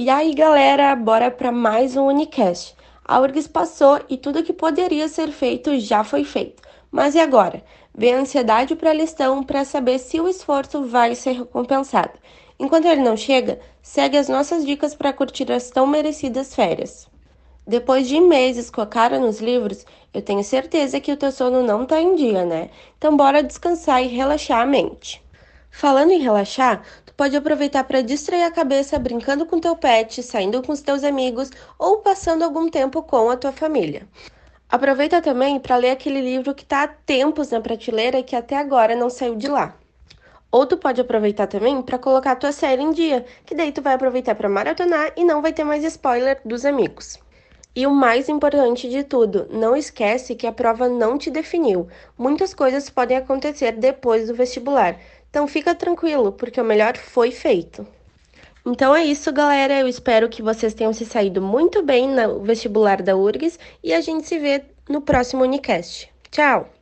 E aí, galera, bora para mais um Unicast. A URGS passou e tudo que poderia ser feito já foi feito. Mas e agora? Vem a ansiedade para a listão para saber se o esforço vai ser recompensado. Enquanto ele não chega, segue as nossas dicas para curtir as tão merecidas férias. Depois de meses com a cara nos livros, eu tenho certeza que o teu sono não tá em dia, né? Então bora descansar e relaxar a mente. Falando em relaxar, pode aproveitar para distrair a cabeça brincando com teu pet, saindo com os teus amigos ou passando algum tempo com a tua família. Aproveita também para ler aquele livro que está há tempos na prateleira e que até agora não saiu de lá. Ou tu pode aproveitar também para colocar a tua série em dia, que daí tu vai aproveitar para maratonar e não vai ter mais spoiler dos amigos. E o mais importante de tudo, não esquece que a prova não te definiu. Muitas coisas podem acontecer depois do vestibular. Então fica tranquilo, porque o melhor foi feito. Então é isso, galera. Eu espero que vocês tenham se saído muito bem no vestibular da URGS e a gente se vê no próximo Unicast. Tchau!